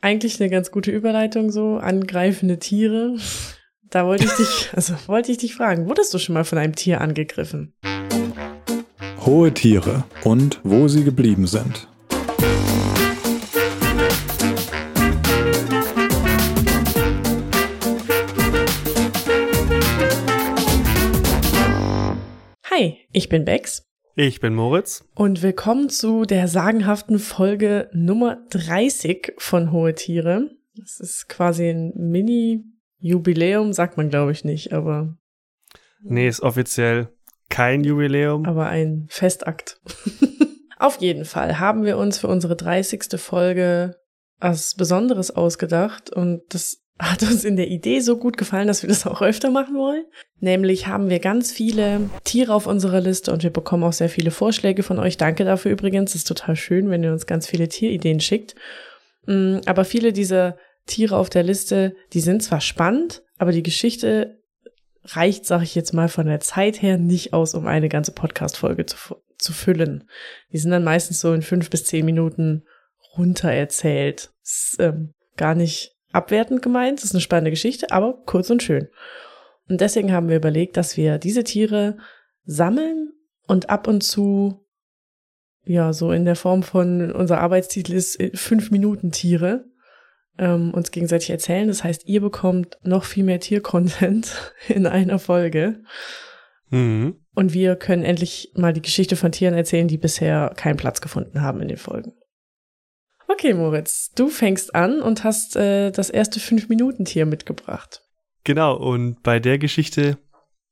eigentlich eine ganz gute Überleitung so, angreifende Tiere. Da wollte ich dich, also wollte ich dich fragen, wurdest du schon mal von einem Tier angegriffen? Hohe Tiere und wo sie geblieben sind. Hi, ich bin Bex. Ich bin Moritz. Und willkommen zu der sagenhaften Folge Nummer 30 von Hohe Tiere. Das ist quasi ein Mini-Jubiläum, sagt man glaube ich nicht, aber. Nee, ist offiziell kein Jubiläum. Aber ein Festakt. Auf jeden Fall haben wir uns für unsere 30. Folge was Besonderes ausgedacht und das hat uns in der Idee so gut gefallen, dass wir das auch öfter machen wollen. Nämlich haben wir ganz viele Tiere auf unserer Liste und wir bekommen auch sehr viele Vorschläge von euch. Danke dafür übrigens. Es ist total schön, wenn ihr uns ganz viele Tierideen schickt. Mm, aber viele dieser Tiere auf der Liste, die sind zwar spannend, aber die Geschichte reicht, sag ich jetzt mal, von der Zeit her nicht aus, um eine ganze Podcast-Folge zu, zu füllen. Die sind dann meistens so in fünf bis zehn Minuten runter erzählt. Ist, ähm, gar nicht abwertend gemeint, das ist eine spannende Geschichte, aber kurz und schön. Und deswegen haben wir überlegt, dass wir diese Tiere sammeln und ab und zu, ja, so in der Form von, unser Arbeitstitel ist äh, fünf Minuten Tiere, ähm, uns gegenseitig erzählen. Das heißt, ihr bekommt noch viel mehr Tiercontent in einer Folge. Mhm. Und wir können endlich mal die Geschichte von Tieren erzählen, die bisher keinen Platz gefunden haben in den Folgen. Okay, Moritz, du fängst an und hast äh, das erste Fünf-Minuten-Tier mitgebracht. Genau, und bei der Geschichte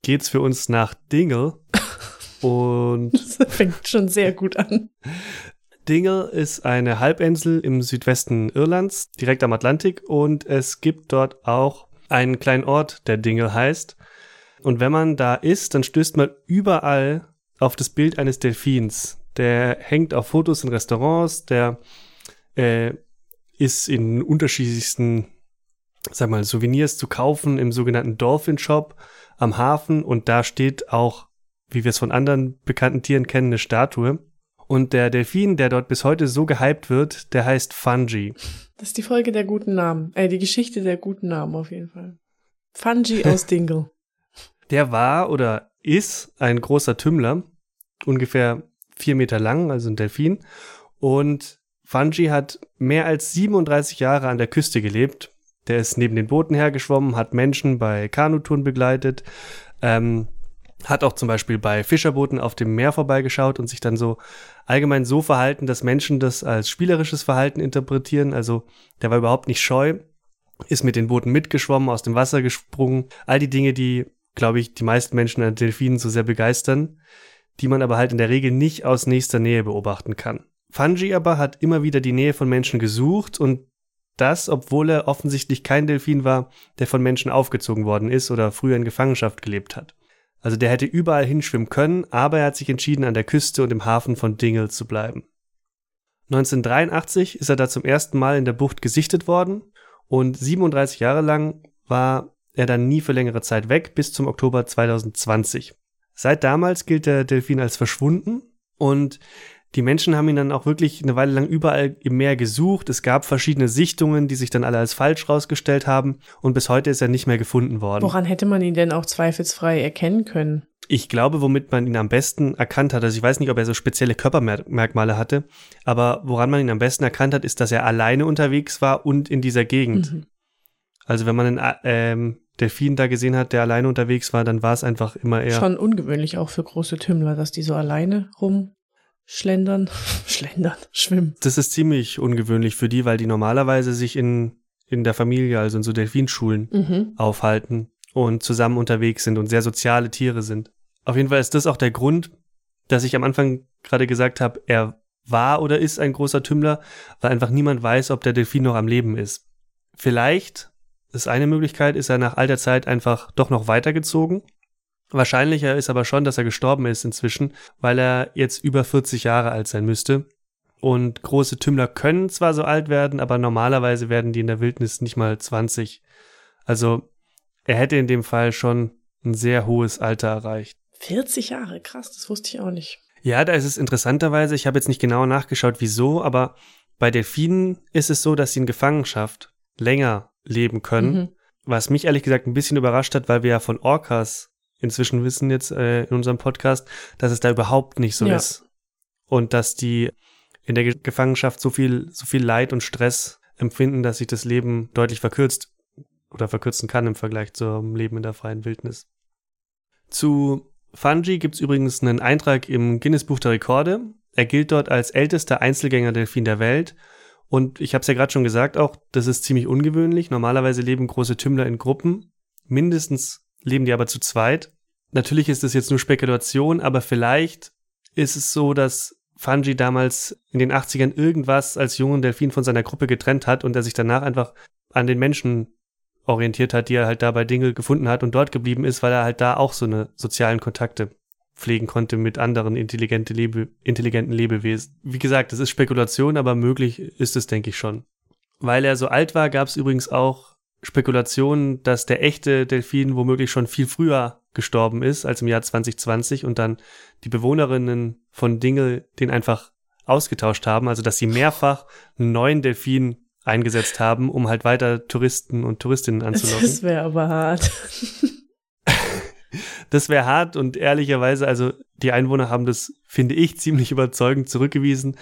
geht's für uns nach Dingle. und das fängt schon sehr gut an. Dingle ist eine Halbinsel im Südwesten Irlands, direkt am Atlantik, und es gibt dort auch einen kleinen Ort, der Dingle heißt. Und wenn man da ist, dann stößt man überall auf das Bild eines Delfins. Der hängt auf Fotos in Restaurants, der äh, ist in unterschiedlichsten, sag mal, Souvenirs zu kaufen im sogenannten Dolphin Shop am Hafen und da steht auch, wie wir es von anderen bekannten Tieren kennen, eine Statue. Und der Delfin, der dort bis heute so gehypt wird, der heißt Fungi. Das ist die Folge der guten Namen. Äh, die Geschichte der guten Namen auf jeden Fall. Fungi aus Dingle. Der war oder ist ein großer Tümmler, ungefähr vier Meter lang, also ein Delfin. Und Fungi hat mehr als 37 Jahre an der Küste gelebt. Der ist neben den Booten hergeschwommen, hat Menschen bei Kanutouren begleitet, ähm, hat auch zum Beispiel bei Fischerbooten auf dem Meer vorbeigeschaut und sich dann so allgemein so verhalten, dass Menschen das als spielerisches Verhalten interpretieren. Also der war überhaupt nicht scheu, ist mit den Booten mitgeschwommen, aus dem Wasser gesprungen. All die Dinge, die, glaube ich, die meisten Menschen an Delfinen so sehr begeistern, die man aber halt in der Regel nicht aus nächster Nähe beobachten kann. Fungi aber hat immer wieder die Nähe von Menschen gesucht und das, obwohl er offensichtlich kein Delfin war, der von Menschen aufgezogen worden ist oder früher in Gefangenschaft gelebt hat. Also der hätte überall hinschwimmen können, aber er hat sich entschieden, an der Küste und im Hafen von Dingle zu bleiben. 1983 ist er da zum ersten Mal in der Bucht gesichtet worden und 37 Jahre lang war er dann nie für längere Zeit weg, bis zum Oktober 2020. Seit damals gilt der Delfin als verschwunden und die Menschen haben ihn dann auch wirklich eine Weile lang überall im Meer gesucht. Es gab verschiedene Sichtungen, die sich dann alle als falsch rausgestellt haben. Und bis heute ist er nicht mehr gefunden worden. Woran hätte man ihn denn auch zweifelsfrei erkennen können? Ich glaube, womit man ihn am besten erkannt hat, also ich weiß nicht, ob er so spezielle Körpermerkmale hatte, aber woran man ihn am besten erkannt hat, ist, dass er alleine unterwegs war und in dieser Gegend. Mhm. Also wenn man einen ähm, Delfin da gesehen hat, der alleine unterwegs war, dann war es einfach immer eher. Schon ungewöhnlich auch für große Tümmler, dass die so alleine rum Schlendern, Schlendern, schwimmen. Das ist ziemlich ungewöhnlich für die, weil die normalerweise sich in, in der Familie, also in so Delfinschulen, mhm. aufhalten und zusammen unterwegs sind und sehr soziale Tiere sind. Auf jeden Fall ist das auch der Grund, dass ich am Anfang gerade gesagt habe, er war oder ist ein großer Tümmler, weil einfach niemand weiß, ob der Delfin noch am Leben ist. Vielleicht, das ist eine Möglichkeit, ist er nach all der Zeit einfach doch noch weitergezogen Wahrscheinlicher ist aber schon, dass er gestorben ist inzwischen, weil er jetzt über 40 Jahre alt sein müsste. Und große Tümmler können zwar so alt werden, aber normalerweise werden die in der Wildnis nicht mal 20. Also er hätte in dem Fall schon ein sehr hohes Alter erreicht. 40 Jahre, krass, das wusste ich auch nicht. Ja, da ist es interessanterweise, ich habe jetzt nicht genau nachgeschaut, wieso, aber Bei Delfinen ist es so, dass sie in Gefangenschaft länger leben können. Mhm. Was mich ehrlich gesagt ein bisschen überrascht hat, weil wir ja von Orcas inzwischen wissen jetzt äh, in unserem Podcast, dass es da überhaupt nicht so Ja. ist. Und dass die in der Ge- Gefangenschaft so viel, so viel Leid und Stress empfinden, dass sich das Leben deutlich verkürzt oder verkürzen kann im Vergleich zum Leben in der freien Wildnis. Zu Fungi gibt es übrigens einen Eintrag im Guinness Buch der Rekorde. Er gilt dort als ältester Einzelgänger-Delfin der Welt. Und ich habe es ja gerade schon gesagt, auch das ist ziemlich ungewöhnlich. Normalerweise leben große Tümmler in Gruppen. Mindestens leben die aber zu zweit. Natürlich ist das jetzt nur Spekulation, aber vielleicht ist es so, dass Fungi damals in den 80ern irgendwas als jungen Delfin von seiner Gruppe getrennt hat und er sich danach einfach an den Menschen orientiert hat, die er halt da bei Dingle gefunden hat und dort geblieben ist, weil er halt da auch so eine sozialen Kontakte pflegen konnte mit anderen intelligente Lebe, intelligenten Lebewesen. Wie gesagt, das ist Spekulation, aber möglich ist es, denke ich schon. Weil er so alt war, gab es übrigens auch Spekulationen, dass der echte Delfin womöglich schon viel früher gestorben ist als im Jahr 2020 und dann die Bewohnerinnen von Dingle den einfach ausgetauscht haben, also dass sie mehrfach einen neuen Delfin eingesetzt haben, um halt weiter Touristen und Touristinnen anzulocken. Das wäre aber hart. Das wäre hart und ehrlicherweise, also die Einwohner haben das, finde ich, ziemlich überzeugend zurückgewiesen.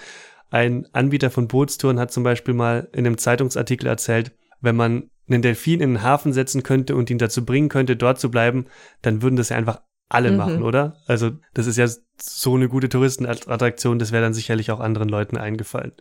Ein Anbieter von Bootstouren hat zum Beispiel mal in einem Zeitungsartikel erzählt, wenn man einen Delfin in den Hafen setzen könnte und ihn dazu bringen könnte, dort zu bleiben, dann würden das ja einfach alle Mhm. machen, oder? Also das ist ja so eine gute Touristenattraktion, das wäre dann sicherlich auch anderen Leuten eingefallen.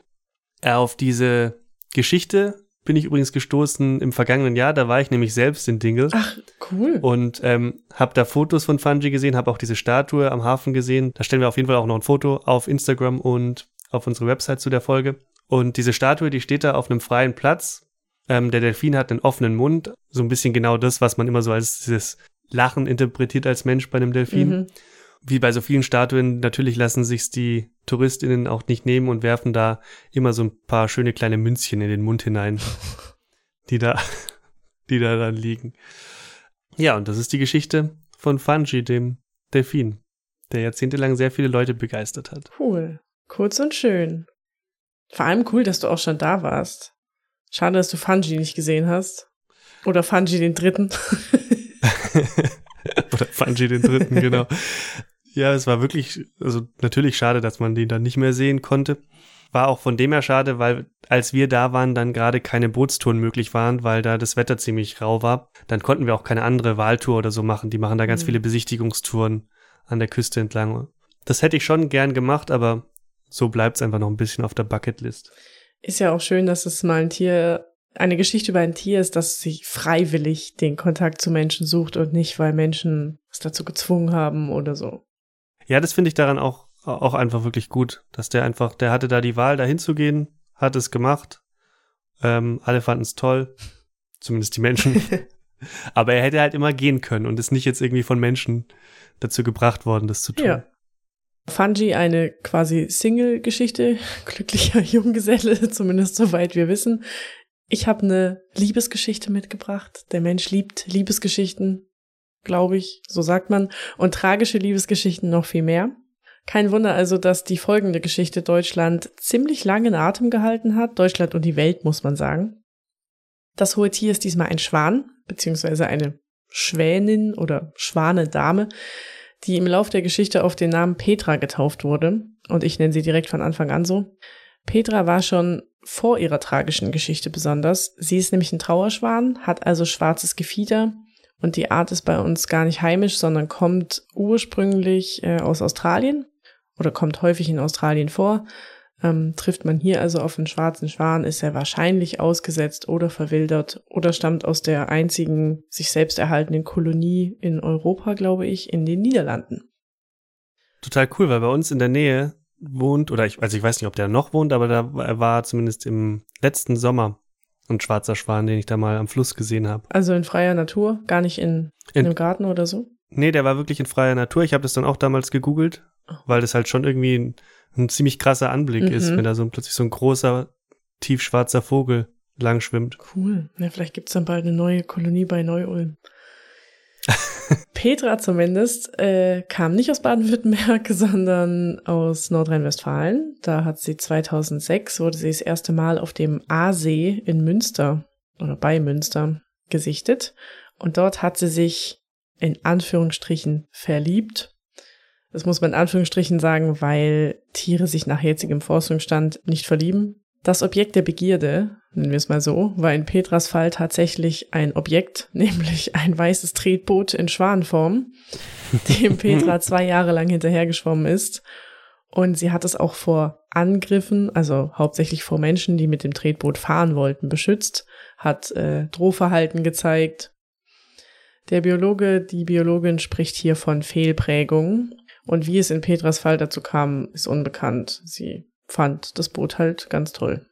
Äh, Auf diese Geschichte bin ich übrigens gestoßen im vergangenen Jahr, da war ich nämlich selbst in Dingle Ach, cool. und ähm, habe da Fotos von Fungi gesehen, habe auch diese Statue am Hafen gesehen. Da stellen wir auf jeden Fall auch noch ein Foto auf Instagram und auf unsere Website zu der Folge. Und diese Statue, die steht da auf einem freien Platz. Ähm, der Delfin hat einen offenen Mund, so ein bisschen genau das, was man immer so als dieses Lachen interpretiert als Mensch bei einem Delfin. Mhm. Wie bei so vielen Statuen, natürlich lassen sich's die TouristInnen auch nicht nehmen und werfen da immer so ein paar schöne kleine Münzchen in den Mund hinein, die da, die da dann liegen. Ja, und das ist die Geschichte von Fungi, dem Delfin, der jahrzehntelang sehr viele Leute begeistert hat. Cool. Kurz und schön. Vor allem cool, dass du auch schon da warst. Schade, dass du Fungi nicht gesehen hast. Oder Fungi den dritten. Oder Fungi den dritten, genau. Ja, es war wirklich, also natürlich schade, dass man den dann nicht mehr sehen konnte. War auch von dem her schade, weil als wir da waren, dann gerade keine Bootstouren möglich waren, weil da das Wetter ziemlich rau war. Dann konnten wir auch keine andere Wahltour oder so machen. Die machen da ganz Mhm. viele Besichtigungstouren an der Küste entlang. Das hätte ich schon gern gemacht, aber so bleibt's einfach noch ein bisschen auf der Bucketlist. Ist ja auch schön, dass es mal ein Tier, eine Geschichte über ein Tier ist, das sich freiwillig den Kontakt zu Menschen sucht und nicht, weil Menschen es dazu gezwungen haben oder so. Ja, das finde ich daran auch, auch einfach wirklich gut, dass der einfach, der hatte da die Wahl, da hinzugehen, hat es gemacht. Ähm, alle fanden es toll, zumindest die Menschen. Aber er hätte halt immer gehen können und ist nicht jetzt irgendwie von Menschen dazu gebracht worden, das zu tun. Ja. Fungi eine quasi Single-Geschichte, glücklicher Junggeselle, zumindest soweit wir wissen. Ich habe eine Liebesgeschichte mitgebracht. Der Mensch liebt Liebesgeschichten, glaube ich, so sagt man, und tragische Liebesgeschichten noch viel mehr. Kein Wunder also, dass die folgende Geschichte Deutschland ziemlich lange in Atem gehalten hat. Deutschland und die Welt, muss man sagen. Das hohe Tier ist diesmal ein Schwan, beziehungsweise eine Schwänin oder Schwanedame, die im Lauf der Geschichte auf den Namen Petra getauft wurde. Und ich nenne sie direkt von Anfang an so. Petra war schon vor ihrer tragischen Geschichte besonders. Sie ist nämlich ein Trauerschwan, hat also schwarzes Gefieder und die Art ist bei uns gar nicht heimisch, sondern kommt ursprünglich äh, aus Australien oder kommt häufig in Australien vor. Ähm, trifft man hier also auf einen schwarzen Schwan, ist er wahrscheinlich ausgesetzt oder verwildert oder stammt aus der einzigen sich selbst erhaltenen Kolonie in Europa, glaube ich, in den Niederlanden. Total cool, weil bei uns in der Nähe wohnt, oder ich, also ich weiß nicht, ob der noch wohnt, aber da war zumindest im letzten Sommer ein schwarzer Schwan, den ich da mal am Fluss gesehen habe. Also in freier Natur, gar nicht in, in In- einem Garten oder so. Nee, der war wirklich in freier Natur. Ich habe das dann auch damals gegoogelt, weil das halt schon irgendwie ein, ein ziemlich krasser Anblick ist, Mhm. wenn da so plötzlich so ein großer, tiefschwarzer Vogel lang schwimmt. Cool. Ja, vielleicht gibt's dann bald eine neue Kolonie bei Neu-Ulm. Petra zumindest äh, kam nicht aus Baden-Württemberg, sondern aus Nordrhein-Westfalen. Da hat sie 2006, wurde sie das erste Mal auf dem Aasee in Münster oder bei Münster gesichtet. Und dort hat sie sich in Anführungsstrichen verliebt. Das muss man in Anführungsstrichen sagen, weil Tiere sich nach jetzigem Forschungsstand nicht verlieben. Das Objekt der Begierde, nennen wir es mal so, war in Petras Fall tatsächlich ein Objekt, nämlich ein weißes Tretboot in Schwanenform, dem Petra zwei Jahre lang hinterhergeschwommen ist. Und sie hat es auch vor Angriffen, also hauptsächlich vor Menschen, die mit dem Tretboot fahren wollten, beschützt, hat äh, Drohverhalten gezeigt. Der Biologe, die Biologin spricht hier von Fehlprägung. Und wie es in Petras Fall dazu kam, ist unbekannt. Sie fand das Boot halt ganz toll.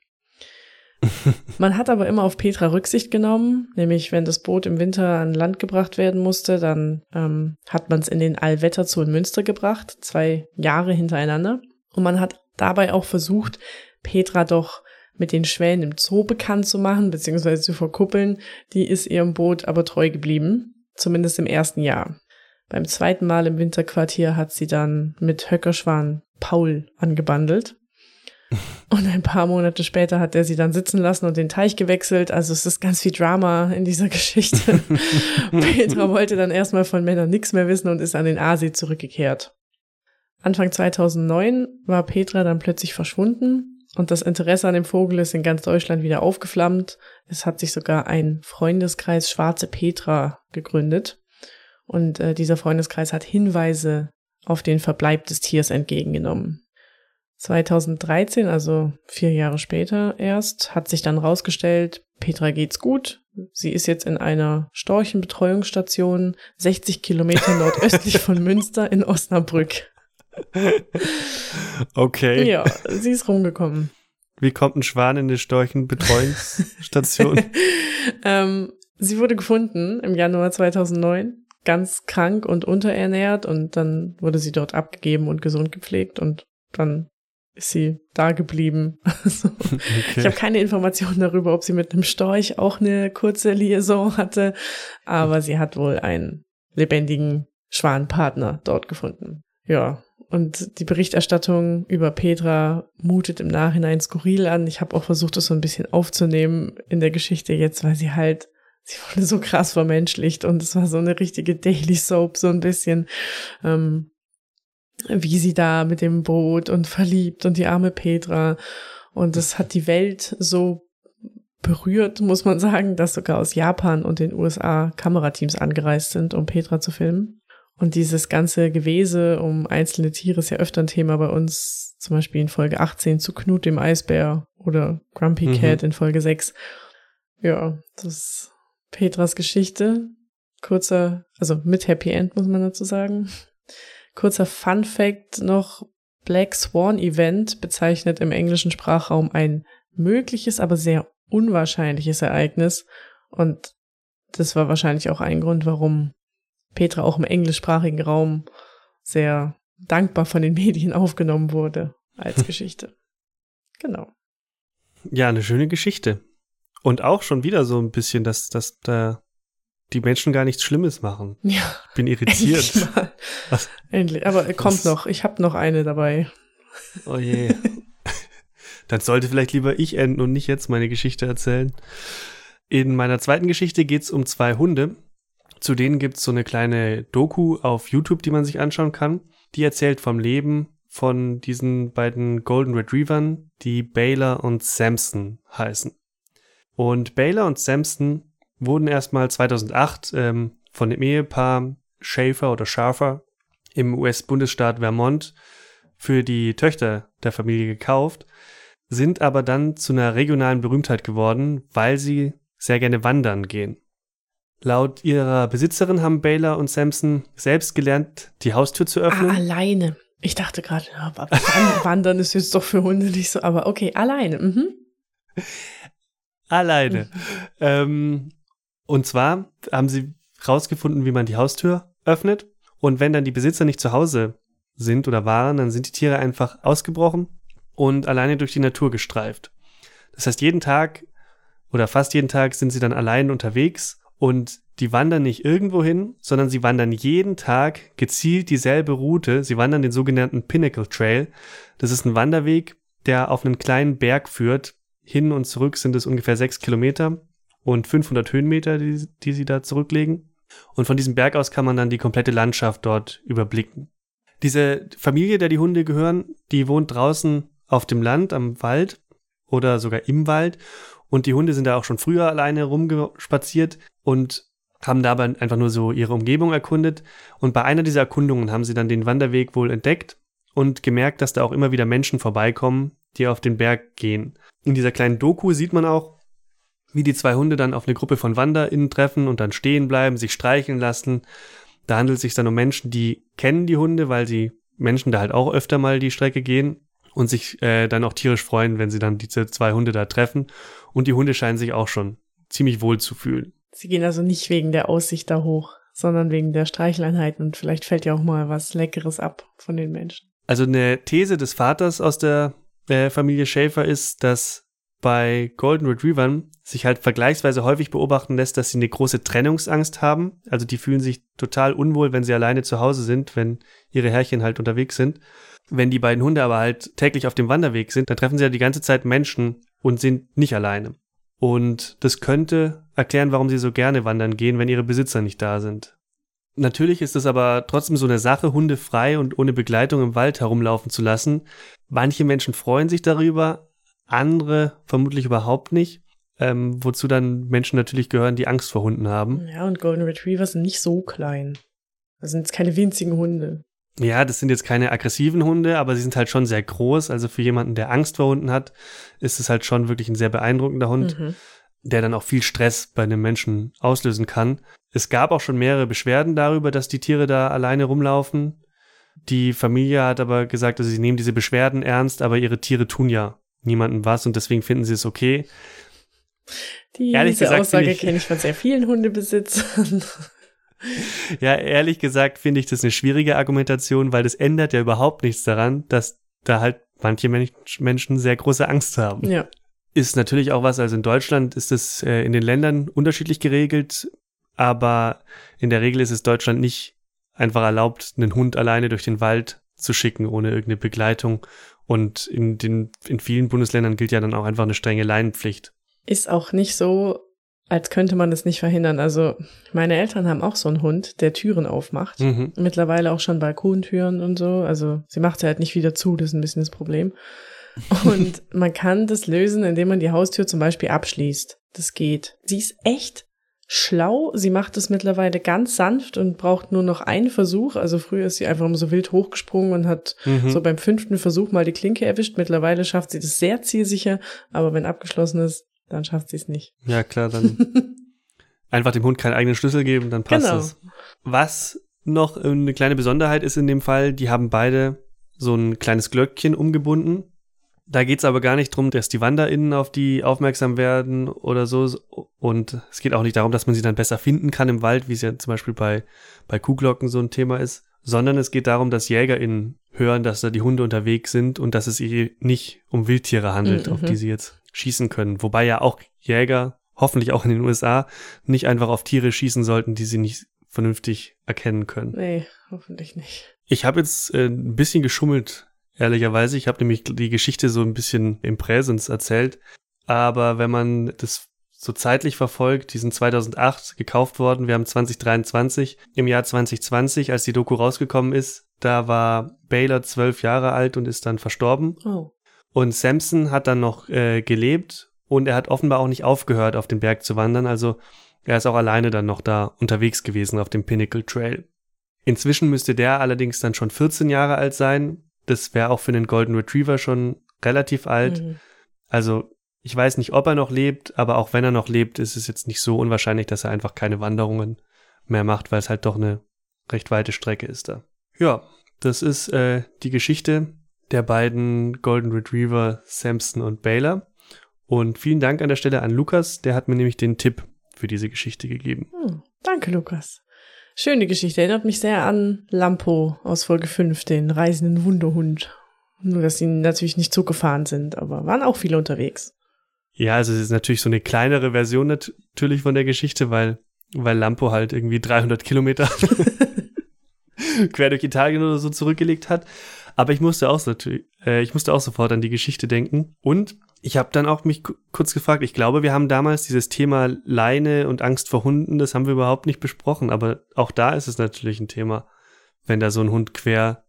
Man hat aber immer auf Petra Rücksicht genommen, nämlich wenn das Boot im Winter an Land gebracht werden musste, dann ähm, hat man es in den Allwetterzoo in Münster gebracht, zwei Jahre hintereinander. Und man hat dabei auch versucht, Petra doch mit den Schwänen im Zoo bekannt zu machen, beziehungsweise zu verkuppeln. Die ist ihrem Boot aber treu geblieben, zumindest im ersten Jahr. Beim zweiten Mal im Winterquartier hat sie dann mit Höckerschwan Paul angebandelt. Und ein paar Monate später hat er sie dann sitzen lassen und den Teich gewechselt. Also es ist ganz viel Drama in dieser Geschichte. Petra wollte dann erstmal von Männern nichts mehr wissen und ist an den Aasee zurückgekehrt. Anfang 2009 war Petra dann plötzlich verschwunden und das Interesse an dem Vogel ist in ganz Deutschland wieder aufgeflammt. Es hat sich sogar ein Freundeskreis Schwarze Petra gegründet und äh, dieser Freundeskreis hat Hinweise auf den Verbleib des Tiers entgegengenommen. 2013, also vier Jahre später erst, hat sich dann rausgestellt, Petra geht's gut. Sie ist jetzt in einer Storchenbetreuungsstation 60 Kilometer nordöstlich von Münster in Osnabrück. Okay. Ja, sie ist rumgekommen. Wie kommt ein Schwan in eine Storchenbetreuungsstation? ähm, sie wurde gefunden im Januar 2009, ganz krank und unterernährt und dann wurde sie dort abgegeben und gesund gepflegt und dann ist sie da geblieben. Also, okay. Ich habe keine Informationen darüber, ob sie mit einem Storch auch eine kurze Liaison hatte, aber sie hat wohl einen lebendigen Schwanpartner dort gefunden. Ja, und die Berichterstattung über Petra mutet im Nachhinein skurril an. Ich habe auch versucht, das so ein bisschen aufzunehmen in der Geschichte jetzt, weil sie halt, sie wurde so krass vermenschlicht und es war so eine richtige Daily Soap, so ein bisschen. Ähm, wie sie da mit dem Boot und verliebt und die arme Petra. Und das hat die Welt so berührt, muss man sagen, dass sogar aus Japan und den USA Kamerateams angereist sind, um Petra zu filmen. Und dieses ganze Gewese um einzelne Tiere ist ja öfter ein Thema bei uns, zum Beispiel in Folge 18 zu Knut dem Eisbär oder Grumpy mhm. Cat in Folge 6. Ja, das Petras Geschichte. Kurzer, also mit Happy End, muss man dazu sagen. Kurzer Fun Fact noch. Black Swan Event bezeichnet im englischen Sprachraum ein mögliches, aber sehr unwahrscheinliches Ereignis. Und das war wahrscheinlich auch ein Grund, warum Petra auch im englischsprachigen Raum sehr dankbar von den Medien aufgenommen wurde als Geschichte. Genau. Ja, eine schöne Geschichte. Und auch schon wieder so ein bisschen, dass, dass da die Menschen gar nichts Schlimmes machen. Ja. Ich bin irritiert. Endlich. Mal. Was? Endlich. Aber Was? kommt noch. Ich habe noch eine dabei. Oh je. Dann sollte vielleicht lieber ich enden und nicht jetzt meine Geschichte erzählen. In meiner zweiten Geschichte geht es um zwei Hunde. Zu denen gibt es so eine kleine Doku auf YouTube, die man sich anschauen kann. Die erzählt vom Leben von diesen beiden Golden Retrievern, die Baylor und Samson heißen. Und Baylor und Samson wurden erstmal 2008 ähm, von dem Ehepaar Schaefer oder Schafer im US-Bundesstaat Vermont für die Töchter der Familie gekauft, sind aber dann zu einer regionalen Berühmtheit geworden, weil sie sehr gerne wandern gehen. Laut ihrer Besitzerin haben Baylor und Samson selbst gelernt, die Haustür zu öffnen. Ah, alleine. Ich dachte gerade, ja, wandern ist jetzt doch für Hunde nicht so, aber okay, alleine. Mhm. Alleine. Ähm, und zwar haben sie rausgefunden, wie man die Haustür öffnet. Und wenn dann die Besitzer nicht zu Hause sind oder waren, dann sind die Tiere einfach ausgebrochen und alleine durch die Natur gestreift. Das heißt, jeden Tag oder fast jeden Tag sind sie dann allein unterwegs Und die wandern nicht irgendwo hin, sondern sie wandern jeden Tag gezielt dieselbe Route. Sie wandern den sogenannten Pinnacle Trail. Das ist ein Wanderweg, der auf einen kleinen Berg führt. Hin und zurück sind es ungefähr sechs Kilometer und 500 Höhenmeter, die, die sie da zurücklegen. Und von diesem Berg aus kann man dann die komplette Landschaft dort überblicken. Diese Familie, der die Hunde gehören, die wohnt draußen auf dem Land, am Wald oder sogar im Wald. Und die Hunde sind da auch schon früher alleine rumgespaziert und haben dabei einfach nur so ihre Umgebung erkundet. Und bei einer dieser Erkundungen haben sie dann den Wanderweg wohl entdeckt und gemerkt, dass da auch immer wieder Menschen vorbeikommen, die auf den Berg gehen. In dieser kleinen Doku sieht man auch, wie die zwei Hunde dann auf eine Gruppe von WanderInnen treffen und dann stehen bleiben, sich streicheln lassen. Da handelt es sich dann um Menschen, die kennen die Hunde, weil sie Menschen da halt auch öfter mal die Strecke gehen und sich äh, dann auch tierisch freuen, wenn sie dann diese zwei Hunde da treffen. Und die Hunde scheinen sich auch schon ziemlich wohl zu fühlen. Sie gehen also nicht wegen der Aussicht da hoch, sondern wegen der Streicheleinheiten und vielleicht fällt ja auch mal was Leckeres ab von den Menschen. Also eine These des Vaters aus der äh, Familie Schäfer ist, dass bei Golden Retrievern sich halt vergleichsweise häufig beobachten lässt, dass sie eine große Trennungsangst haben. Also die fühlen sich total unwohl, wenn sie alleine zu Hause sind, wenn ihre Herrchen halt unterwegs sind. Wenn die beiden Hunde aber halt täglich auf dem Wanderweg sind, dann treffen sie ja die ganze Zeit Menschen und sind nicht alleine. Und das könnte erklären, warum sie so gerne wandern gehen, wenn ihre Besitzer nicht da sind. Natürlich ist es aber trotzdem so eine Sache, Hunde frei und ohne Begleitung im Wald herumlaufen zu lassen. Manche Menschen freuen sich darüber, andere vermutlich überhaupt nicht. Ähm, wozu dann Menschen natürlich gehören, die Angst vor Hunden haben. Ja, und Golden Retriever sind nicht so klein. Das sind jetzt keine winzigen Hunde. Ja, das sind jetzt keine aggressiven Hunde, aber sie sind halt schon sehr groß. Also für jemanden, der Angst vor Hunden hat, ist es halt schon wirklich ein sehr beeindruckender Hund, mhm. Der dann auch viel Stress bei einem Menschen auslösen kann. Es gab auch schon mehrere Beschwerden darüber, dass die Tiere da alleine rumlaufen. Die Familie hat aber gesagt, also sie nehmen diese Beschwerden ernst, aber ihre Tiere tun ja niemandem was und deswegen finden sie es okay. Die ehrlich diese gesagt, Aussage kenne ich von sehr vielen Hundebesitzern. ja, ehrlich gesagt finde ich das eine schwierige Argumentation, weil das ändert ja überhaupt nichts daran, dass da halt manche Menschen sehr große Angst haben. Ja. Ist natürlich auch was, also in Deutschland ist es äh, in den Ländern unterschiedlich geregelt, aber in der Regel ist es Deutschland nicht einfach erlaubt, einen Hund alleine durch den Wald zu schicken, ohne irgendeine Begleitung. Und in den, in vielen Bundesländern gilt ja dann auch einfach eine strenge Leinenpflicht. Ist auch nicht so, als könnte man das nicht verhindern. Also meine Eltern haben auch so einen Hund, der Türen aufmacht. Mhm. Mittlerweile auch schon Balkontüren und so. Also sie macht sie halt nicht wieder zu, das ist ein bisschen das Problem. Und man kann das lösen, indem man die Haustür zum Beispiel abschließt. Das geht. Sie ist echt schlau. Sie macht es mittlerweile ganz sanft und braucht nur noch einen Versuch. Also früher ist sie einfach immer so wild hochgesprungen und hat mhm. so beim fünften Versuch mal die Klinke erwischt. Mittlerweile schafft sie das sehr zielsicher, aber wenn abgeschlossen ist, dann schafft sie es nicht. Ja, klar, dann einfach dem Hund keinen eigenen Schlüssel geben, dann passt genau. es. Was noch eine kleine Besonderheit ist in dem Fall, die haben beide so ein kleines Glöckchen umgebunden. Da geht's aber gar nicht drum, dass die WanderInnen auf die aufmerksam werden oder so. Und es geht auch nicht darum, dass man sie dann besser finden kann im Wald, wie es ja zum Beispiel bei, bei Kuhglocken so ein Thema ist, sondern es geht darum, dass JägerInnen hören, dass da die Hunde unterwegs sind und dass es sich nicht um Wildtiere handelt, mhm. auf die sie jetzt schießen können. Wobei ja auch Jäger, hoffentlich auch in den USA, nicht einfach auf Tiere schießen sollten, die sie nicht vernünftig erkennen können. Nee, hoffentlich nicht. Ich habe jetzt äh, ein bisschen geschummelt ehrlicherweise. Ich habe nämlich die Geschichte so ein bisschen im Präsens erzählt. Aber wenn man das so zeitlich verfolgt, die sind 2008 gekauft worden, wir haben 2023. Im Jahr 2020, als die Doku rausgekommen ist, da war Baylor zwölf Jahre alt und ist dann verstorben. Oh. Und Samson hat dann noch äh, gelebt und er hat offenbar auch nicht aufgehört, auf den Berg zu wandern. Also er ist auch alleine dann noch da unterwegs gewesen auf dem Pinnacle Trail. Inzwischen müsste der allerdings dann schon 14 Jahre alt sein das wäre auch für den Golden Retriever schon relativ alt. Mhm. Also ich weiß nicht, ob er noch lebt, aber auch wenn er noch lebt, ist es jetzt nicht so unwahrscheinlich, dass er einfach keine Wanderungen mehr macht, weil es halt doch eine recht weite Strecke ist da. Ja, das ist äh, die Geschichte der beiden Golden Retriever Samson und Baylor. Und vielen Dank an der Stelle an Lukas, der hat mir nämlich den Tipp für diese Geschichte gegeben. Hm, danke, Lukas. Schöne Geschichte. Erinnert mich sehr an Lampo aus Folge 5, den reisenden Wunderhund. Nur, dass sie natürlich nicht zugefahren sind, aber waren auch viele unterwegs. Ja, also es ist natürlich so eine kleinere Version natürlich von der Geschichte, weil weil Lampo halt irgendwie 300 Kilometer quer durch Italien oder so zurückgelegt hat. Aber ich musste auch so, äh, ich musste auch sofort an die Geschichte denken. Und ich habe dann auch mich kurz gefragt, ich glaube, wir haben damals dieses Thema Leine und Angst vor Hunden, das haben wir überhaupt nicht besprochen. Aber auch da ist es natürlich ein Thema, wenn da so ein Hund quer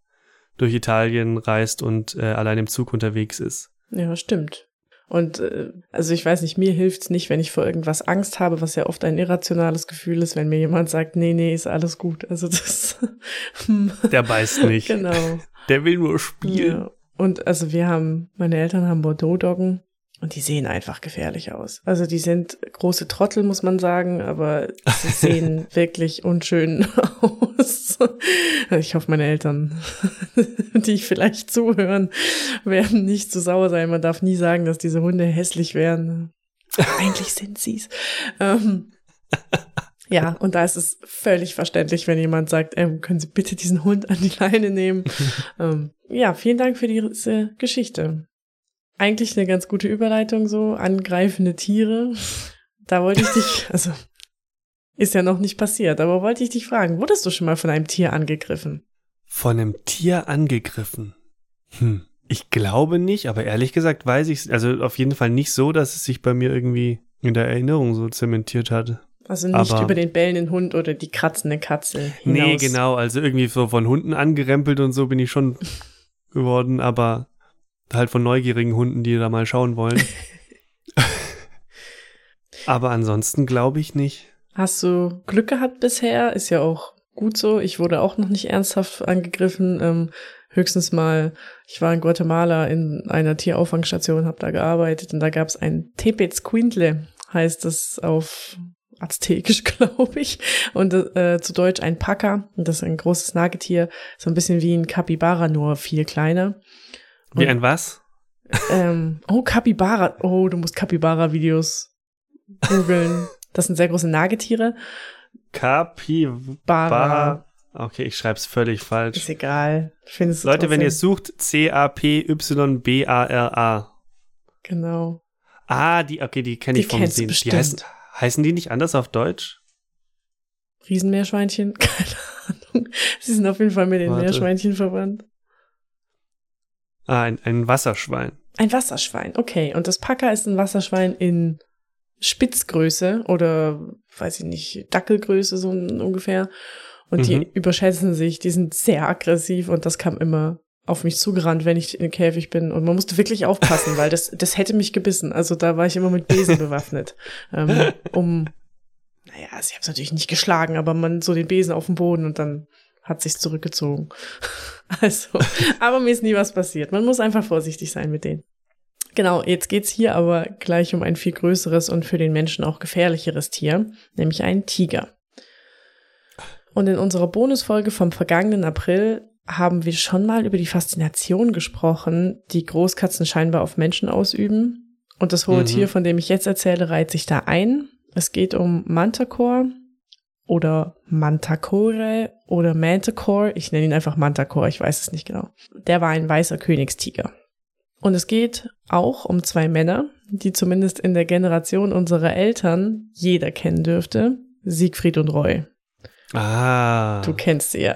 durch Italien reist und äh, allein im Zug unterwegs ist. Ja, stimmt. Und äh, also ich weiß nicht, mir hilft's nicht, wenn ich vor irgendwas Angst habe, was ja oft ein irrationales Gefühl ist, wenn mir jemand sagt, nee, nee, ist alles gut. Also das. Der beißt nicht. Genau. Der will nur spielen. Ja. Und also wir haben, meine Eltern haben Bordeaux-Doggen und die sehen einfach gefährlich aus. Also die sind große Trottel, muss man sagen, aber sie sehen wirklich unschön aus. Ich hoffe, meine Eltern, die vielleicht zuhören, werden nicht zu so sauer sein. Man darf nie sagen, dass diese Hunde hässlich wären. Eigentlich sind sie's. Ähm, ja, und da ist es völlig verständlich, wenn jemand sagt, ähm, können Sie bitte diesen Hund an die Leine nehmen. ähm, ja, vielen Dank für diese Geschichte. Eigentlich eine ganz gute Überleitung so, angreifende Tiere. Da wollte ich dich, also ist ja noch nicht passiert, aber wollte ich dich fragen, wurdest du schon mal von einem Tier angegriffen? Von einem Tier angegriffen? Hm. Ich glaube nicht, aber ehrlich gesagt weiß ich es, also auf jeden Fall nicht so, dass es sich bei mir irgendwie in der Erinnerung so zementiert hat. Also nicht aber, über den bellenden Hund oder die kratzende Katze. Hinaus. Nee, genau, also irgendwie so von Hunden angerempelt und so bin ich schon geworden, aber halt von neugierigen Hunden, die da mal schauen wollen. Aber ansonsten glaube ich nicht. Hast du Glück gehabt bisher? Ist ja auch gut so. Ich wurde auch noch nicht ernsthaft angegriffen. Ähm, höchstens mal, ich war in Guatemala in einer Tierauffangstation, habe da gearbeitet und da gab es ein Tepezquintle, heißt das auf Aztekisch, glaube ich. Und äh, zu Deutsch ein Packer. Und das ist ein großes Nagetier, so ein bisschen wie ein Capybara, nur viel kleiner. Wie ein was? Ähm, oh, Capybara. Oh, du musst Capybara-Videos googeln. Das sind sehr große Nagetiere. Capybara. Okay, ich schreibe es völlig falsch. Ist egal. Findest Leute, wenn ihr sucht, C-A-P-Y-B-A-R-A. Genau. Ah, die, okay, die kenne ich vom Sehen. Die heißen, heißen die nicht anders auf Deutsch? Riesenmeerschweinchen? Keine Ahnung. Sie sind auf jeden Fall mit den Warte. Meerschweinchen verwandt. Ah, ein, ein Wasserschwein. Ein Wasserschwein, okay. Und das Packer ist ein Wasserschwein in Spitzgröße oder, weiß ich nicht, Dackelgröße so ungefähr. Und mhm. die überschätzen sich, die sind sehr aggressiv und das kam immer auf mich zugerannt, wenn ich in den Käfig bin. Und man musste wirklich aufpassen, weil das, das hätte mich gebissen. Also da war ich immer mit Besen bewaffnet, ähm, um, naja, also ich es natürlich nicht geschlagen, aber man so den Besen auf den Boden und dann hat sich zurückgezogen. Also, aber mir ist nie was passiert. Man muss einfach vorsichtig sein mit denen. Genau, jetzt geht's hier aber gleich um ein viel größeres und für den Menschen auch gefährlicheres Tier, nämlich einen Tiger. Und in unserer Bonusfolge vom vergangenen April haben wir schon mal über die Faszination gesprochen, die Großkatzen scheinbar auf Menschen ausüben. Und das hohe mhm. Tier, von dem ich jetzt erzähle, reiht sich da ein. Es geht um Manticore, oder Mantacore oder Manticore. Ich nenne ihn einfach Mantacore, ich weiß es nicht genau. Der war ein weißer Königstiger. Und es geht auch um zwei Männer, die zumindest in der Generation unserer Eltern jeder kennen dürfte. Siegfried und Roy. Ah. Du kennst sie ja.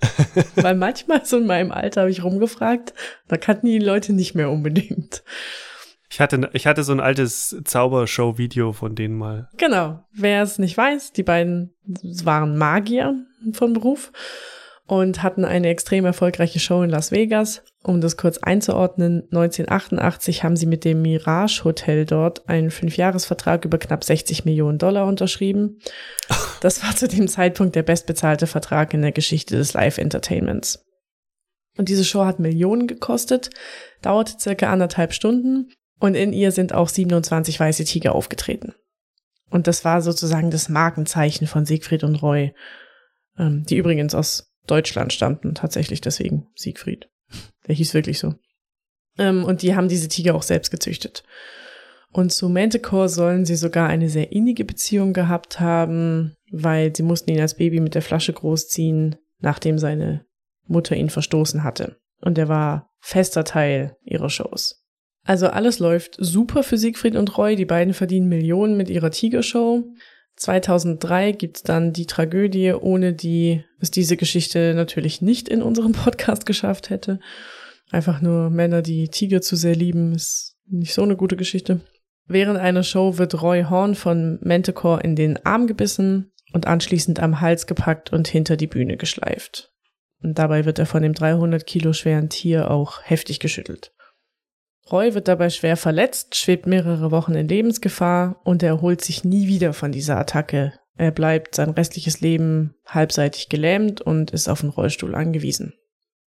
Weil manchmal so in meinem Alter habe ich rumgefragt, da kannten die Leute nicht mehr unbedingt. Ich hatte, ich hatte so ein altes Zaubershow-Video von denen mal. Genau. Wer es nicht weiß, die beiden waren Magier von Beruf und hatten eine extrem erfolgreiche Show in Las Vegas. Um das kurz einzuordnen, 1988 haben sie mit dem Mirage Hotel dort einen Fünfjahresvertrag über knapp 60 Millionen Dollar unterschrieben. Das war zu dem Zeitpunkt der bestbezahlte Vertrag in der Geschichte des Live-Entertainments. Und diese Show hat Millionen gekostet, dauerte circa anderthalb Stunden und in ihr sind auch 27 weiße Tiger aufgetreten. Und das war sozusagen das Markenzeichen von Siegfried und Roy, ähm, die übrigens aus Deutschland stammten, tatsächlich deswegen Siegfried. Der hieß wirklich so. Ähm, und die haben diese Tiger auch selbst gezüchtet. Und zu Manticore sollen sie sogar eine sehr innige Beziehung gehabt haben, weil sie mussten ihn als Baby mit der Flasche großziehen, nachdem seine Mutter ihn verstoßen hatte. Und er war fester Teil ihrer Shows. Also alles läuft super für Siegfried und Roy. Die beiden verdienen Millionen mit ihrer Tigershow. 2003 gibt's dann die Tragödie, ohne die es diese Geschichte natürlich nicht in unserem Podcast geschafft hätte. Einfach nur Männer, die Tiger zu sehr lieben, ist nicht so eine gute Geschichte. Während einer Show wird Roy Horn von Manticore in den Arm gebissen und anschließend am Hals gepackt und hinter die Bühne geschleift. Und dabei wird er von dem 300 Kilo schweren Tier auch heftig geschüttelt. Roy wird dabei schwer verletzt, schwebt mehrere Wochen in Lebensgefahr und er erholt sich nie wieder von dieser Attacke. Er bleibt sein restliches Leben halbseitig gelähmt und ist auf den Rollstuhl angewiesen.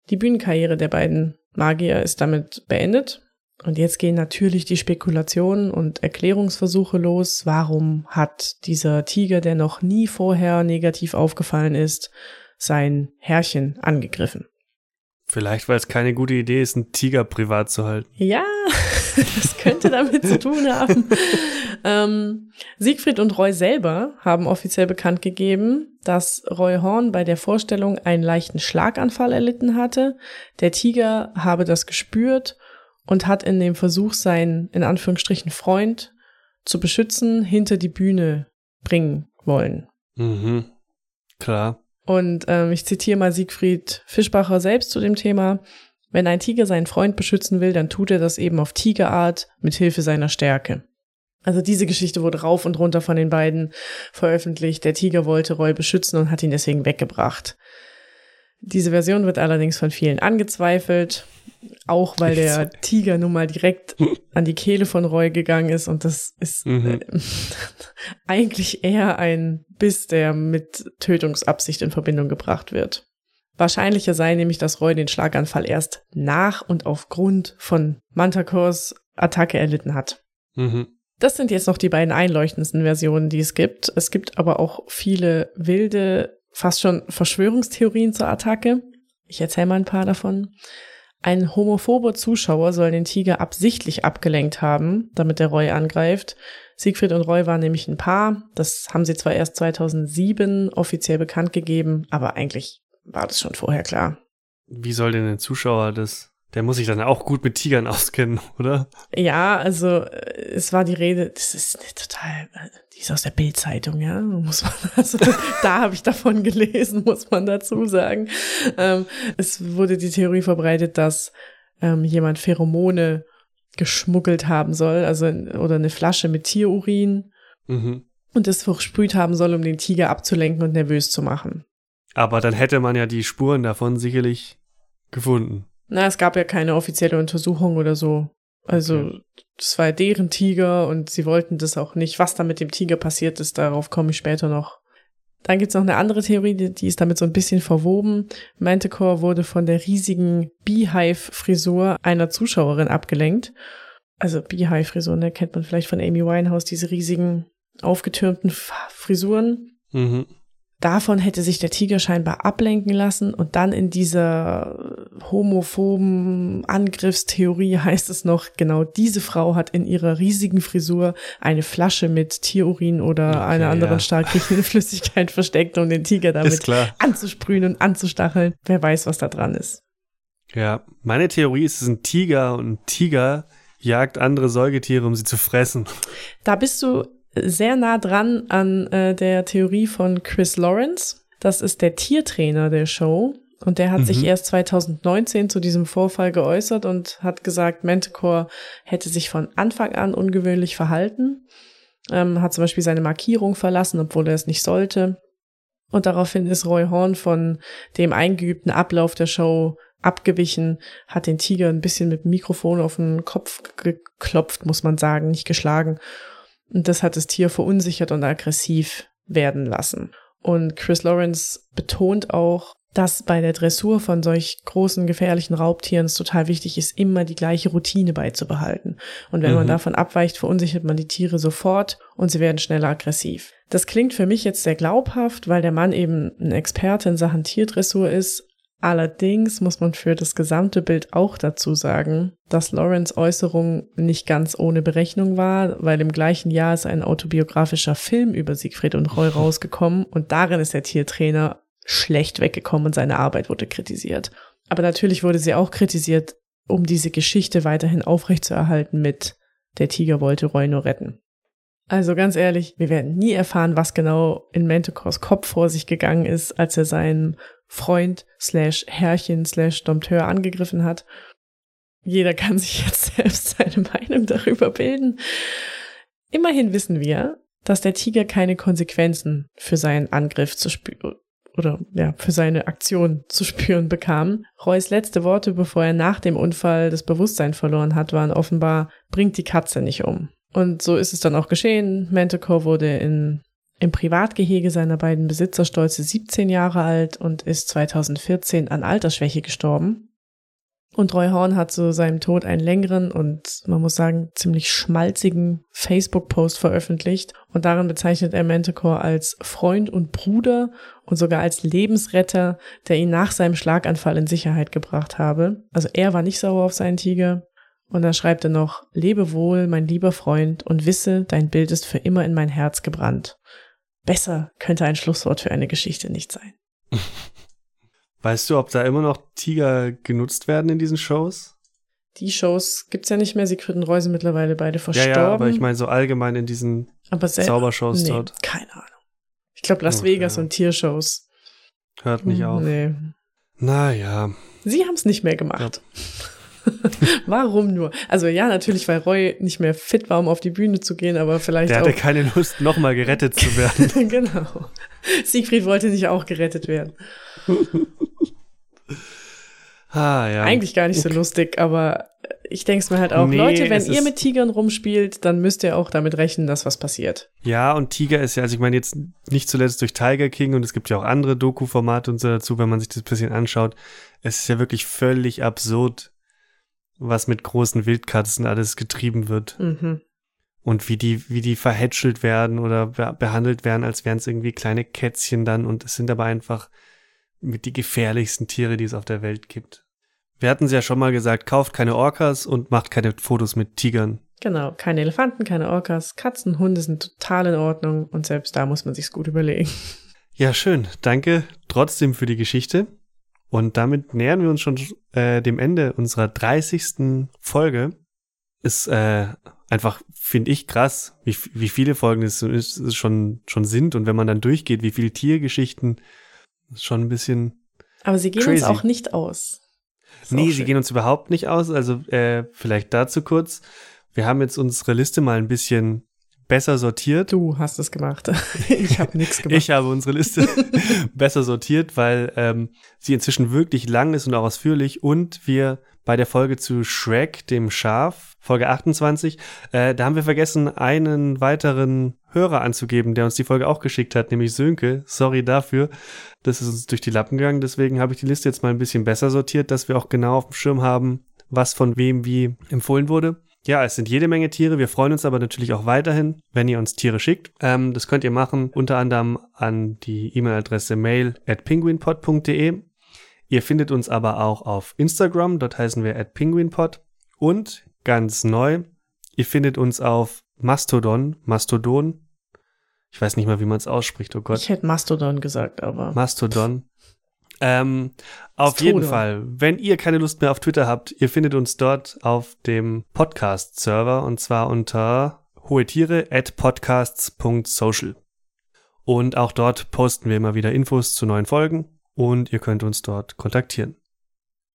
Die Bühnenkarriere der beiden Magier ist damit beendet. Und jetzt gehen natürlich die Spekulationen und Erklärungsversuche los. Warum hat dieser Tiger, der noch nie vorher negativ aufgefallen ist, sein Herrchen angegriffen? Vielleicht, weil es keine gute Idee ist, einen Tiger privat zu halten. Ja, das könnte damit zu tun haben. ähm, Siegfried und Roy selber haben offiziell bekannt gegeben, dass Roy Horn bei der Vorstellung einen leichten Schlaganfall erlitten hatte. Der Tiger habe das gespürt und hat in dem Versuch, seinen, in Anführungsstrichen, Freund zu beschützen, hinter die Bühne bringen wollen. Mhm. Klar. Und ähm, ich zitiere mal Siegfried Fischbacher selbst zu dem Thema. Wenn ein Tiger seinen Freund beschützen will, dann tut er das eben auf Tigerart mit Hilfe seiner Stärke. Also diese Geschichte wurde rauf und runter von den beiden veröffentlicht. Der Tiger wollte Roy beschützen und hat ihn deswegen weggebracht. Diese Version wird allerdings von vielen angezweifelt, auch weil der Tiger nun mal direkt an die Kehle von Roy gegangen ist und das ist mhm. äh, eigentlich eher ein Biss, der mit Tötungsabsicht in Verbindung gebracht wird. Wahrscheinlicher sei nämlich, dass Roy den Schlaganfall erst nach und aufgrund von Mantacors Attacke erlitten hat. Mhm. Das sind jetzt noch die beiden einleuchtendsten Versionen, die es gibt. Es gibt aber auch viele wilde, fast schon Verschwörungstheorien zur Attacke. Ich erzähle mal ein paar davon. Ein homophober Zuschauer soll den Tiger absichtlich abgelenkt haben, damit der Roy angreift. Siegfried und Roy waren nämlich ein Paar. Das haben sie zwar erst 2007 offiziell bekannt gegeben, aber eigentlich war das schon vorher klar. Wie soll denn ein Zuschauer das? Der muss sich dann auch gut mit Tigern auskennen, oder? Ja, also äh, es war die Rede, das ist total, äh, die ist aus der Bildzeitung, ja, muss man, also da habe ich davon gelesen, muss man dazu sagen. Ähm, es wurde die Theorie verbreitet, dass ähm, jemand Pheromone geschmuggelt haben soll, also oder eine Flasche mit Tierurin mhm. und das versprüht haben soll, um den Tiger abzulenken und nervös zu machen. Aber dann hätte man ja die Spuren davon sicherlich gefunden. Na, es gab ja keine offizielle Untersuchung oder so. Also, das war deren Tiger und sie wollten das auch nicht. Was da mit dem Tiger passiert ist, darauf komme ich später noch. Dann gibt's noch eine andere Theorie, die, die ist damit so ein bisschen verwoben. Manticore wurde von der riesigen Beehive-Frisur einer Zuschauerin abgelenkt. Also Beehive-Frisur, ne, kennt man vielleicht von Amy Winehouse, diese riesigen aufgetürmten Frisuren. Mhm. Davon hätte sich der Tiger scheinbar ablenken lassen und dann in dieser homophoben Angriffstheorie heißt es noch, genau diese Frau hat in ihrer riesigen Frisur eine Flasche mit Tierurin oder okay, einer anderen ja. stark riechenden Flüssigkeit versteckt, um den Tiger damit anzusprühen und anzustacheln. Wer weiß, was da dran ist. Ja, meine Theorie ist, es ist ein Tiger und ein Tiger jagt andere Säugetiere, um sie zu fressen. Da bist du sehr nah dran an äh, der Theorie von Chris Lawrence. Das ist der Tiertrainer der Show. Und der hat mhm. sich erst 2019 zu diesem Vorfall geäußert und hat gesagt, Manticore hätte sich von Anfang an ungewöhnlich verhalten, ähm, hat zum Beispiel seine Markierung verlassen, obwohl er es nicht sollte. Und daraufhin ist Roy Horn von dem eingeübten Ablauf der Show abgewichen, hat den Tiger ein bisschen mit dem Mikrofon auf den Kopf geklopft, muss man sagen, nicht geschlagen und das hat das Tier verunsichert und aggressiv werden lassen. Und Chris Lawrence betont auch, dass bei der Dressur von solch großen, gefährlichen Raubtieren es total wichtig ist, immer die gleiche Routine beizubehalten. Und wenn mhm. man davon abweicht, verunsichert man die Tiere sofort und sie werden schneller aggressiv. Das klingt für mich jetzt sehr glaubhaft, weil der Mann eben ein Experte in Sachen Tierdressur ist, Allerdings muss man für das gesamte Bild auch dazu sagen, dass Lawrence Äußerung nicht ganz ohne Berechnung war, weil im gleichen Jahr ist ein autobiografischer Film über Siegfried und Roy rausgekommen und darin ist der Tiertrainer schlecht weggekommen und seine Arbeit wurde kritisiert. Aber natürlich wurde sie auch kritisiert, um diese Geschichte weiterhin aufrechtzuerhalten mit der Tiger wollte Roy nur retten. Also ganz ehrlich, wir werden nie erfahren, was genau in Manticores Kopf vor sich gegangen ist, als er seinen Freund slash Herrchen slash Dompteur angegriffen hat. Jeder kann sich jetzt selbst seine Meinung darüber bilden. Immerhin wissen wir, dass der Tiger keine Konsequenzen für seinen Angriff zu spüren oder ja, für seine Aktion zu spüren bekam. Roys letzte Worte, bevor er nach dem Unfall das Bewusstsein verloren hat, waren offenbar, bringt die Katze nicht um. Und so ist es dann auch geschehen. Manticore wurde in, im Privatgehege seiner beiden Besitzer stolze 17 Jahre alt und ist 2014 an Altersschwäche gestorben. Und Roy Horn hat zu seinem Tod einen längeren und man muss sagen ziemlich schmalzigen Facebook-Post veröffentlicht und darin bezeichnet er Manticore als Freund und Bruder und sogar als Lebensretter, der ihn nach seinem Schlaganfall in Sicherheit gebracht habe. Also er war nicht sauer auf seinen Tiger, und dann schreibt er noch, lebe wohl, mein lieber Freund, und wisse, dein Bild ist für immer in mein Herz gebrannt. Besser könnte ein Schlusswort für eine Geschichte nicht sein. Weißt du, ob da immer noch Tiger genutzt werden in diesen Shows? Die Shows gibt's ja nicht mehr. Siegfried und Roy sind mittlerweile beide verstorben. Ja, ja, aber ich meine so allgemein in diesen aber Zaubershows nee, dort. Keine Ahnung. Ich glaube Las okay. Vegas und Tiershows. Hört nicht auf. Nee. Naja. Sie haben's nicht mehr gemacht. Ja. Warum nur? Also ja, natürlich, weil Roy nicht mehr fit war, um auf die Bühne zu gehen, aber vielleicht Der hatte keine Lust, nochmal gerettet zu werden. genau. Siegfried wollte nicht auch gerettet werden. ah, ja. Eigentlich gar nicht so lustig, aber ich denke es mir halt auch, nee, Leute, wenn ihr mit Tigern rumspielt, dann müsst ihr auch damit rechnen, dass was passiert. Ja, und Tiger ist ja, also ich meine jetzt nicht zuletzt durch Tiger King und es gibt ja auch andere Doku-Formate und so dazu, wenn man sich das ein bisschen anschaut. Es ist ja wirklich völlig absurd, was mit großen Wildkatzen alles getrieben wird. Mhm. Und wie die, wie die verhätschelt werden oder be behandelt werden, als wären es irgendwie kleine Kätzchen dann. Und es sind aber einfach mit die gefährlichsten Tiere, die es auf der Welt gibt. Wir hatten es ja schon mal gesagt, kauft keine Orcas und macht keine Fotos mit Tigern. Genau, keine Elefanten, keine Orcas, Katzen, Hunde sind total in Ordnung und selbst da muss man sich's gut überlegen. Ja, schön. Danke trotzdem für die Geschichte. Und damit nähern wir uns schon äh, dem Ende unserer 30. Folge. Ist äh, einfach, finde ich, krass, wie, wie viele Folgen es, es schon, schon sind. Und wenn man dann durchgeht, wie viele Tiergeschichten, ist schon ein bisschen. Aber sie gehen crazy. uns auch nicht aus. Ist nee, sie gehen uns überhaupt nicht aus. Also äh, vielleicht dazu kurz. Wir haben jetzt unsere Liste mal ein bisschen besser sortiert. Du hast es gemacht. ich habe nichts gemacht. Ich habe unsere Liste besser sortiert, weil ähm, sie inzwischen wirklich lang ist und auch ausführlich und wir bei der Folge zu Shrek, dem Schaf, Folge 28, äh, da haben wir vergessen, einen weiteren Hörer anzugeben, der uns die Folge auch geschickt hat, nämlich Sönke. Sorry dafür. Das ist uns durch die Lappen gegangen. Deswegen habe ich die Liste jetzt mal ein bisschen besser sortiert, dass wir auch genau auf dem Schirm haben, was von wem wie empfohlen wurde. Ja, es sind jede Menge Tiere. Wir freuen uns aber natürlich auch weiterhin, wenn ihr uns Tiere schickt. Ähm, das könnt ihr machen unter anderem an die E-Mail-Adresse mail at penguinpod.de. Ihr findet uns aber auch auf Instagram, dort heißen wir at penguinpod. Und ganz neu, ihr findet uns auf Mastodon, Mastodon. Ich weiß nicht mal, wie man es ausspricht, oh Gott. Ich hätte Mastodon gesagt, aber. Mastodon. Ähm, auf jeden Fall, wenn ihr keine Lust mehr auf Twitter habt, ihr findet uns dort auf dem Podcast-Server und zwar unter hohetiere at podcasts.social. Und auch dort posten wir immer wieder Infos zu neuen Folgen und ihr könnt uns dort kontaktieren.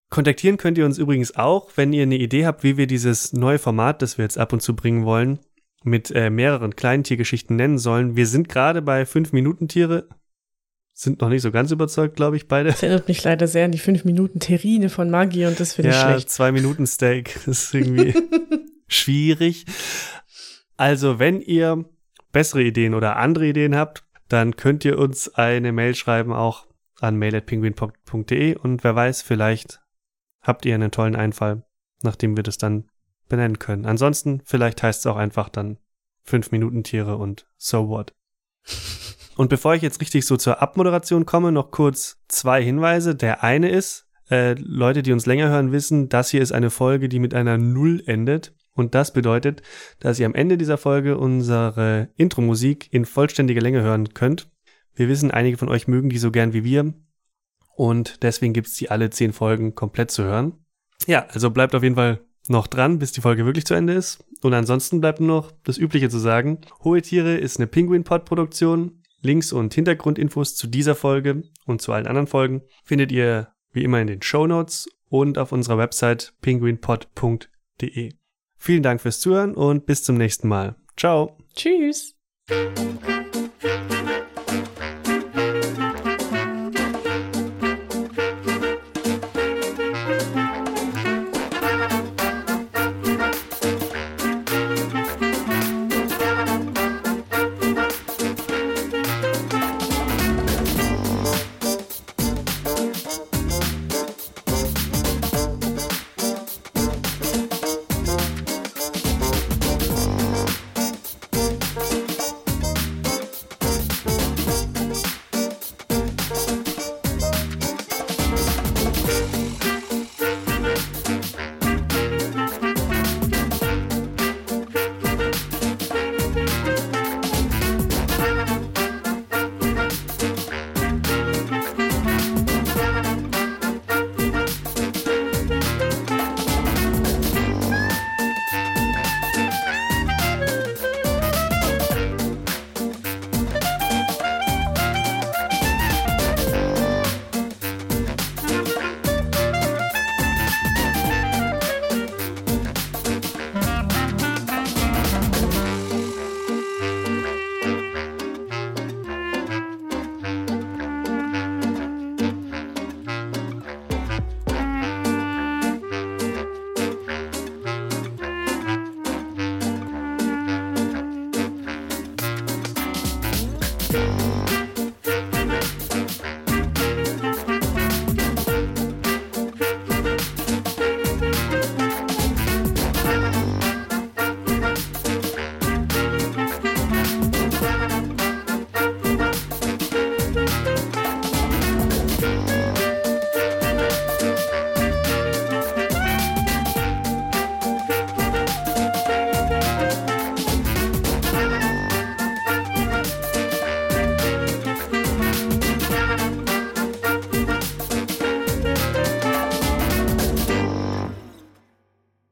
Kontaktieren könnt ihr uns übrigens auch, wenn ihr eine Idee habt, wie wir dieses neue Format, das wir jetzt ab und zu bringen wollen, mit äh, mehreren Kleintiergeschichten nennen sollen. Wir sind gerade bei 5 Minuten Tiere, sind noch nicht so ganz überzeugt, glaube ich, beide. Das erinnert mich leider sehr an die fünf Minuten Terrine von Maggi und das finde ja, ich schlecht. zwei Minuten Steak ist irgendwie schwierig. Also, wenn ihr bessere Ideen oder andere Ideen habt, dann könnt ihr uns eine Mail schreiben, auch an mail.penguinpop.de und wer weiß, vielleicht habt ihr einen tollen Einfall, nachdem wir das dann benennen können. Ansonsten, vielleicht heißt es auch einfach dann fünf Minuten Tiere und so what. Und bevor ich jetzt richtig so zur Abmoderation komme, noch kurz zwei Hinweise. Der eine ist, äh, Leute, die uns länger hören, wissen, das hier ist eine Folge, die mit einer Null endet. Und das bedeutet, dass ihr am Ende dieser Folge unsere Intro-Musik in vollständiger Länge hören könnt. Wir wissen, einige von euch mögen die so gern wie wir. Und deswegen gibt's die alle zehn Folgen komplett zu hören. Ja, also bleibt auf jeden Fall noch dran, bis die Folge wirklich zu Ende ist. Und ansonsten bleibt nur noch das Übliche zu sagen. Hohe Tiere ist eine Penguin-Pod-Produktion. Links und Hintergrundinfos zu dieser Folge und zu allen anderen Folgen findet ihr wie immer in den Show Notes und auf unserer Website penguinpod.de. Vielen Dank fürs Zuhören und bis zum nächsten Mal. Ciao. Tschüss.